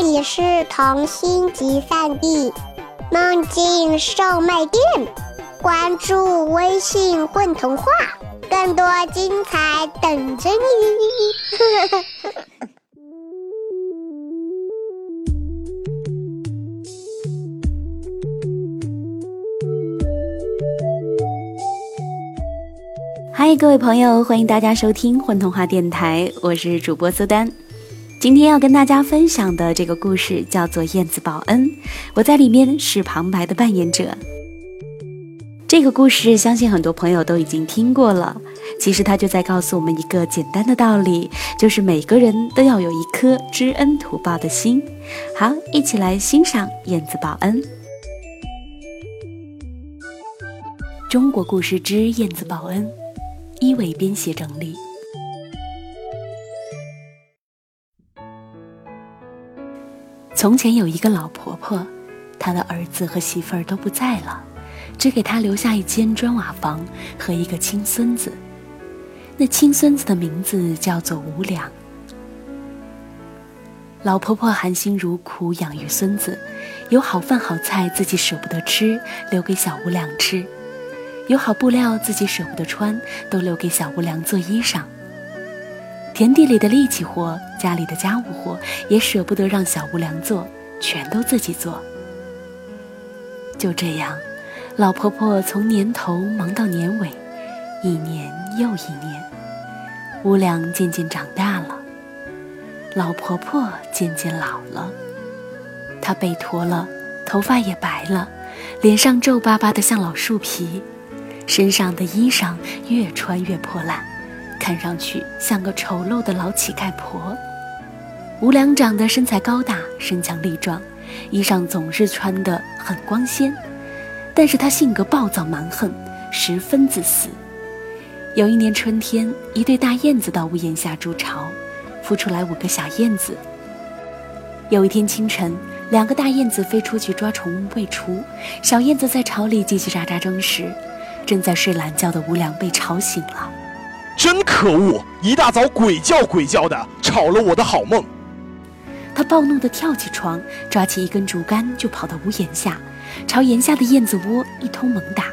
这里是童心集散地，梦境售卖店。关注微信“混童话”，更多精彩等着你。嗨，各位朋友，欢迎大家收听混童话电台，我是主播苏丹。今天要跟大家分享的这个故事叫做《燕子报恩》，我在里面是旁白的扮演者。这个故事相信很多朋友都已经听过了，其实它就在告诉我们一个简单的道理，就是每个人都要有一颗知恩图报的心。好，一起来欣赏《燕子报恩》。中国故事之《燕子报恩》，一伟编写整理。从前有一个老婆婆，她的儿子和媳妇儿都不在了，只给她留下一间砖瓦房和一个亲孙子。那亲孙子的名字叫做无良。老婆婆含辛茹苦养育孙子，有好饭好菜自己舍不得吃，留给小无良吃；有好布料自己舍不得穿，都留给小无良做衣裳。田地里的力气活，家里的家务活，也舍不得让小无良做，全都自己做。就这样，老婆婆从年头忙到年尾，一年又一年，无良渐渐长大了，老婆婆渐渐老了，她背驼了，头发也白了，脸上皱巴巴的像老树皮，身上的衣裳越穿越破烂。看上去像个丑陋的老乞丐婆。无良长得身材高大，身强力壮，衣裳总是穿得很光鲜。但是他性格暴躁蛮横，十分自私。有一年春天，一对大燕子到屋檐下筑巢，孵出来五个小燕子。有一天清晨，两个大燕子飞出去抓虫喂雏，小燕子在巢里叽叽喳喳争食。正在睡懒觉的无良被吵醒了。真可恶！一大早鬼叫鬼叫的，吵了我的好梦。他暴怒地跳起床，抓起一根竹竿就跑到屋檐下，朝檐下的燕子窝一通猛打。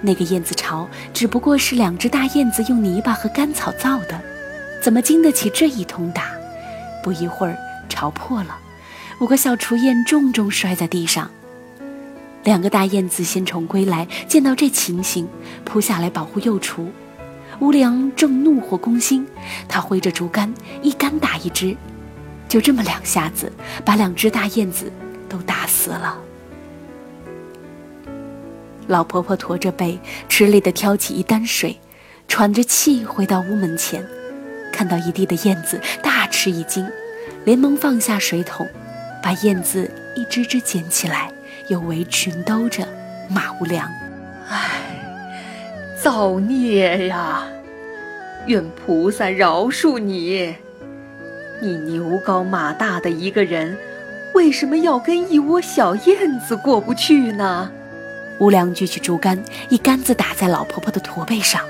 那个燕子巢只不过是两只大燕子用泥巴和干草造的，怎么经得起这一通打？不一会儿，巢破了，五个小雏燕重重摔在地上。两个大燕子先虫归来，见到这情形，扑下来保护幼雏。吴良正怒火攻心，他挥着竹竿，一竿打一只，就这么两下子，把两只大燕子都打死了。老婆婆驼着背，吃力地挑起一担水，喘着气回到屋门前，看到一地的燕子，大吃一惊，连忙放下水桶，把燕子一只只捡起来，用围裙兜着，骂无良：“唉。”造孽呀！愿菩萨饶恕你。你牛高马大的一个人，为什么要跟一窝小燕子过不去呢？无良举起竹竿，一竿子打在老婆婆的驼背上。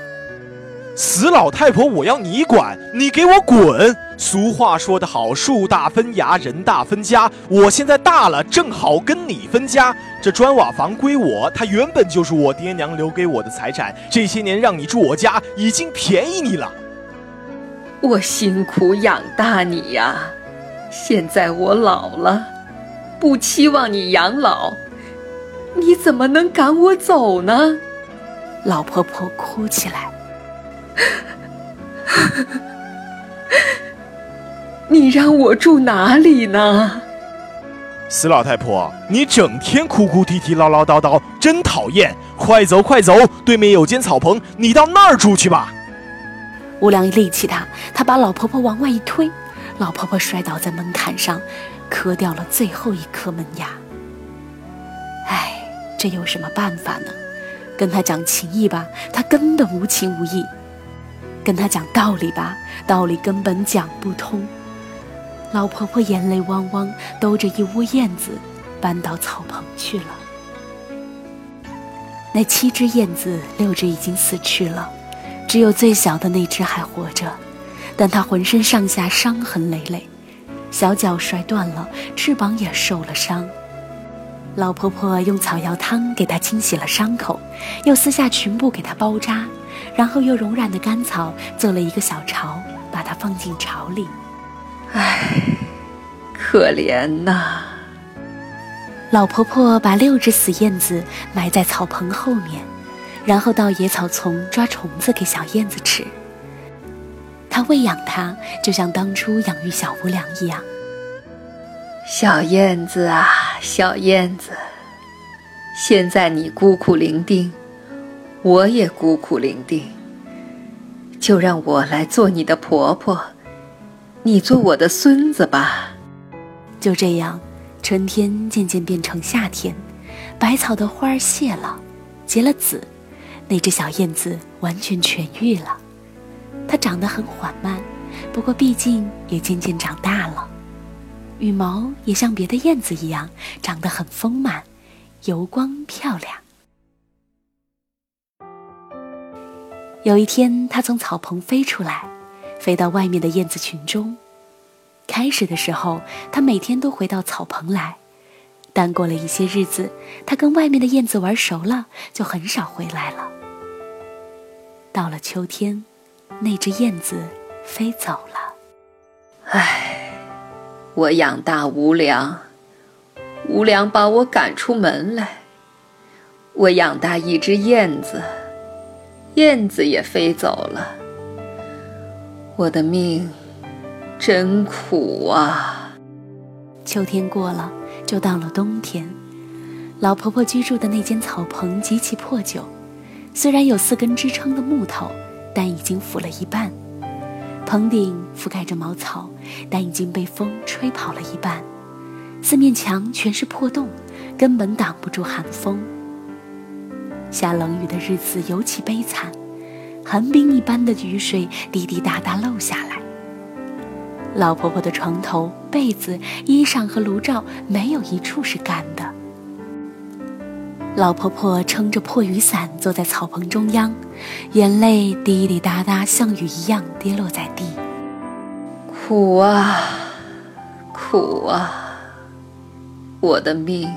死老太婆，我要你管，你给我滚！俗话说得好，树大分芽，人大分家。我现在大了，正好跟你分家。这砖瓦房归我，它原本就是我爹娘留给我的财产。这些年让你住我家，已经便宜你了。我辛苦养大你呀，现在我老了，不期望你养老，你怎么能赶我走呢？老婆婆哭起来。你让我住哪里呢？死老太婆，你整天哭哭啼啼、唠唠叨叨，真讨厌！快走快走，对面有间草棚，你到那儿住去吧。吴良一力气大，他把老婆婆往外一推，老婆婆摔倒在门槛上，磕掉了最后一颗门牙。唉，这有什么办法呢？跟他讲情义吧，他根本无情无义。跟他讲道理吧，道理根本讲不通。老婆婆眼泪汪汪，兜着一窝燕子，搬到草棚去了。那七只燕子，六只已经死去了，只有最小的那只还活着，但它浑身上下伤痕累累，小脚摔断了，翅膀也受了伤。老婆婆用草药汤给它清洗了伤口，又撕下裙布给它包扎，然后用柔软的干草做了一个小巢，把它放进巢里。唉，可怜呐！老婆婆把六只死燕子埋在草棚后面，然后到野草丛抓虫子给小燕子吃。她喂养它，就像当初养育小无良一样。小燕子啊，小燕子，现在你孤苦伶仃，我也孤苦伶仃。就让我来做你的婆婆，你做我的孙子吧。就这样，春天渐渐变成夏天，百草的花儿谢了，结了籽，那只小燕子完全痊愈了。它长得很缓慢，不过毕竟也渐渐长大了。羽毛也像别的燕子一样，长得很丰满、油光漂亮。有一天，它从草棚飞出来，飞到外面的燕子群中。开始的时候，它每天都回到草棚来，但过了一些日子，它跟外面的燕子玩熟了，就很少回来了。到了秋天，那只燕子飞走了。唉。我养大无良，无良把我赶出门来。我养大一只燕子，燕子也飞走了。我的命真苦啊！秋天过了，就到了冬天。老婆婆居住的那间草棚极其破旧，虽然有四根支撑的木头，但已经腐了一半。棚顶覆盖着茅草，但已经被风吹跑了一半。四面墙全是破洞，根本挡不住寒风。下冷雨的日子尤其悲惨，寒冰一般的雨水滴滴答答漏下来。老婆婆的床头、被子、衣裳和炉罩没有一处是干的。老婆婆撑着破雨伞坐在草棚中央，眼泪滴滴答答，像雨一样跌落在地。苦啊，苦啊，我的命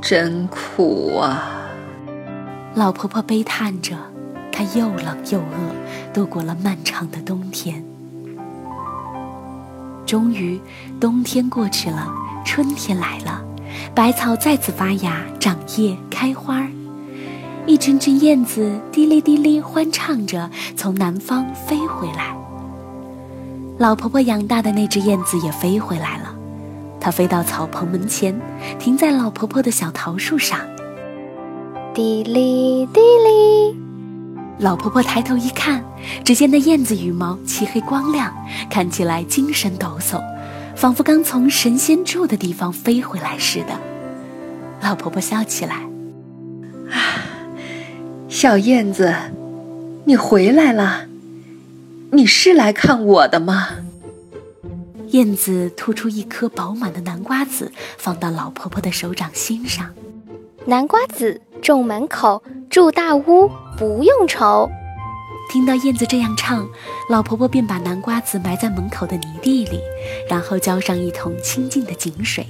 真苦啊！老婆婆悲叹着，它又冷又饿，度过了漫长的冬天。终于，冬天过去了，春天来了。百草再次发芽、长叶、开花儿，一群群燕子嘀哩嘀哩欢唱着从南方飞回来。老婆婆养大的那只燕子也飞回来了，它飞到草棚门前，停在老婆婆的小桃树上。嘀哩嘀哩，老婆婆抬头一看，只见那燕子羽毛漆黑光亮，看起来精神抖擞。仿佛刚从神仙住的地方飞回来似的，老婆婆笑起来：“啊，小燕子，你回来了，你是来看我的吗？”燕子吐出一颗饱满的南瓜子，放到老婆婆的手掌心上。南瓜子种门口，住大屋不用愁。听到燕子这样唱，老婆婆便把南瓜子埋在门口的泥地里，然后浇上一桶清净的井水。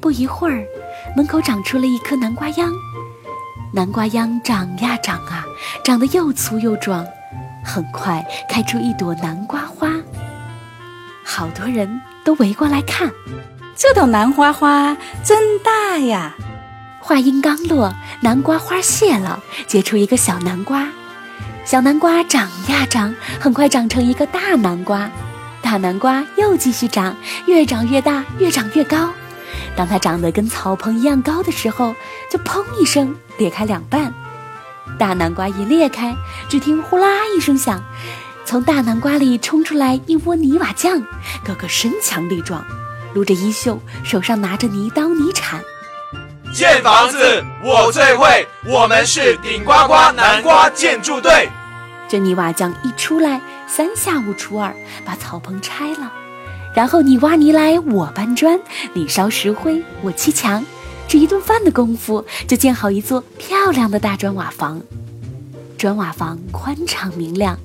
不一会儿，门口长出了一棵南瓜秧。南瓜秧长呀长啊，长得又粗又壮，很快开出一朵南瓜花。好多人都围过来看，这朵南瓜花真大呀！话音刚落，南瓜花谢了，结出一个小南瓜。小南瓜长呀长，很快长成一个大南瓜。大南瓜又继续长，越长越大，越长越高。当它长得跟草棚一样高的时候，就砰一声裂开两半。大南瓜一裂开，只听呼啦一声响，从大南瓜里冲出来一窝泥瓦匠，个个身强力壮，撸着衣袖，手上拿着泥刀泥铲。建房子我最会，我们是顶呱呱南瓜建筑队。这泥瓦匠一出来，三下五除二把草棚拆了，然后你挖泥来，我搬砖；你烧石灰，我砌墙。这一顿饭的功夫，就建好一座漂亮的大砖瓦房。砖瓦房宽敞明亮，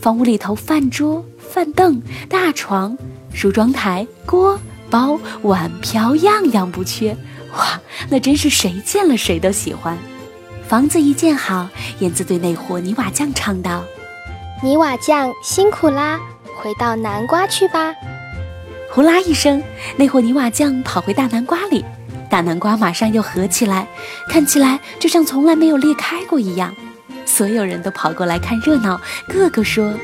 房屋里头饭桌、饭凳、大床、梳妆台、锅、包、碗瓢样样不缺，哇，那真是谁见了谁都喜欢。房子一建好，燕子对那伙泥瓦匠唱道：“泥瓦匠辛苦啦，回到南瓜去吧。”呼啦一声，那伙泥瓦匠跑回大南瓜里，大南瓜马上又合起来，看起来就像从来没有裂开过一样。所有人都跑过来看热闹，个个说：“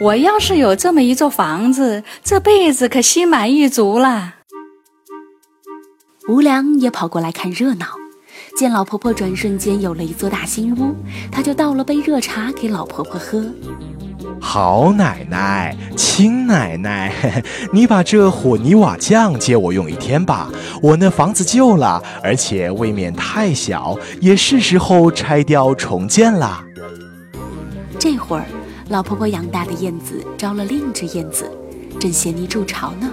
我要是有这么一座房子，这辈子可心满意足了。”吴良也跑过来看热闹，见老婆婆转瞬间有了一座大新屋，他就倒了杯热茶给老婆婆喝。好奶奶，亲奶奶，你把这火泥瓦匠借我用一天吧。我那房子旧了，而且未免太小，也是时候拆掉重建了。这会儿，老婆婆养大的燕子招了另一只燕子，正衔泥筑巢呢。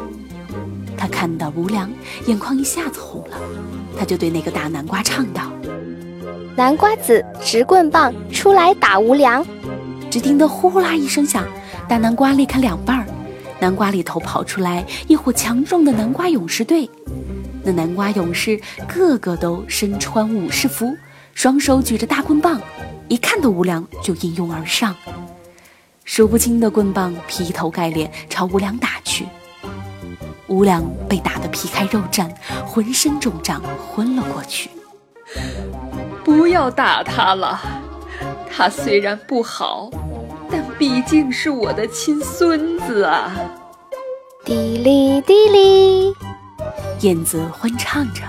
他看到无良，眼眶一下子红了，他就对那个大南瓜唱道：“南瓜子直棍棒，出来打无良。”只听得呼啦一声响，大南瓜裂开两半儿，南瓜里头跑出来一伙强壮的南瓜勇士队。那南瓜勇士个个都身穿武士服，双手举着大棍棒，一看到无良就一拥而上，数不清的棍棒劈头盖脸朝无良打去。无良被打得皮开肉绽，浑身肿胀，昏了过去。不要打他了，他虽然不好。但毕竟是我的亲孙子啊！嘀哩嘀哩，燕子欢唱着：“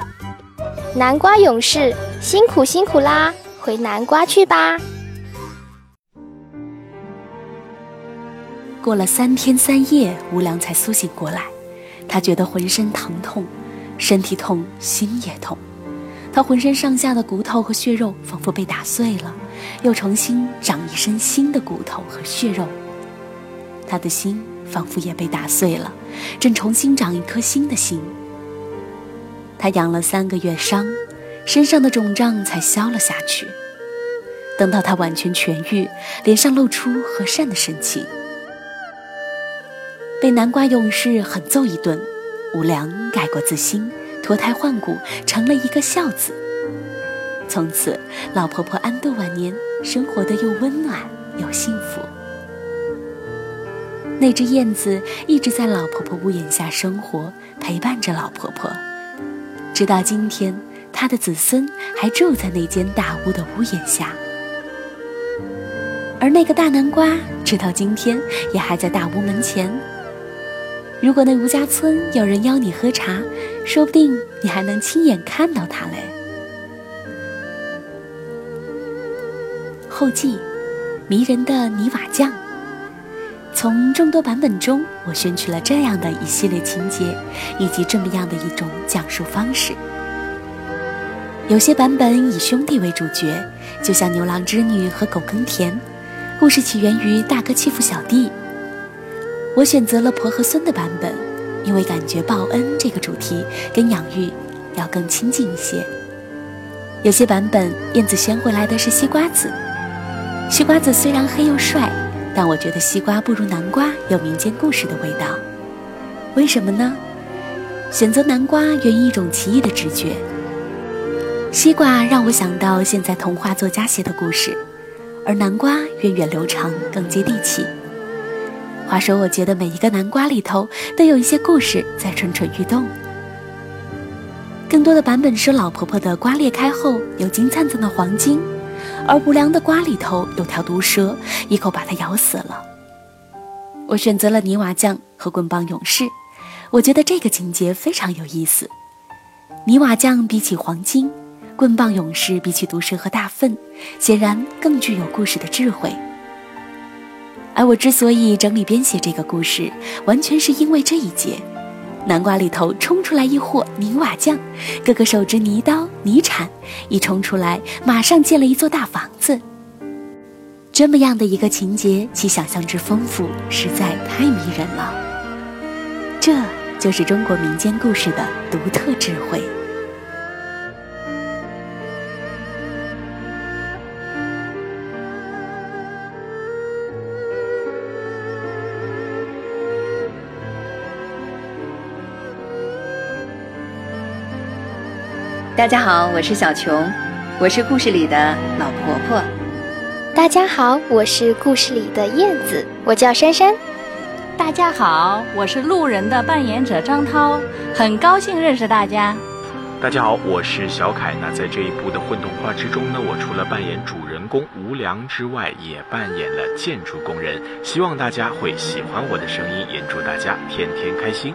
南瓜勇士，辛苦辛苦啦，回南瓜去吧。”过了三天三夜，吴良才苏醒过来。他觉得浑身疼痛，身体痛，心也痛。他浑身上下的骨头和血肉仿佛被打碎了。又重新长一身新的骨头和血肉，他的心仿佛也被打碎了，正重新长一颗新的心。他养了三个月伤，身上的肿胀才消了下去。等到他完全痊愈，脸上露出和善的神情。被南瓜勇士狠揍一顿，五良改过自新，脱胎换骨，成了一个孝子。从此，老婆婆安度晚年，生活的又温暖又幸福。那只燕子一直在老婆婆屋檐下生活，陪伴着老婆婆，直到今天，她的子孙还住在那间大屋的屋檐下。而那个大南瓜，直到今天也还在大屋门前。如果那吴家村有人邀你喝茶，说不定你还能亲眼看到他嘞。后记，迷人的泥瓦匠。从众多版本中，我选取了这样的一系列情节，以及这么样的一种讲述方式。有些版本以兄弟为主角，就像牛郎织女和狗耕田，故事起源于大哥欺负小弟。我选择了婆和孙的版本，因为感觉报恩这个主题跟养育要更亲近一些。有些版本，燕子衔回来的是西瓜子。西瓜子虽然黑又帅，但我觉得西瓜不如南瓜有民间故事的味道。为什么呢？选择南瓜源于一种奇异的直觉。西瓜让我想到现在童话作家写的故事，而南瓜源远流长，更接地气。话说，我觉得每一个南瓜里头都有一些故事在蠢蠢欲动。更多的版本是老婆婆的瓜裂开后有金灿灿的黄金。而无良的瓜里头有条毒蛇，一口把它咬死了。我选择了泥瓦匠和棍棒勇士，我觉得这个情节非常有意思。泥瓦匠比起黄金，棍棒勇士比起毒蛇和大粪，显然更具有故事的智慧。而我之所以整理编写这个故事，完全是因为这一节。南瓜里头冲出来一伙泥瓦匠，个个手执泥刀、泥铲，一冲出来，马上建了一座大房子。这么样的一个情节，其想象之丰富，实在太迷人了。这就是中国民间故事的独特智慧。大家好，我是小琼，我是故事里的老婆婆。大家好，我是故事里的燕子，我叫珊珊。大家好，我是路人的扮演者张涛，很高兴认识大家。大家好，我是小凯。那在这一部的混动画之中呢，我除了扮演主人公无良之外，也扮演了建筑工人。希望大家会喜欢我的声音，也祝大家天天开心。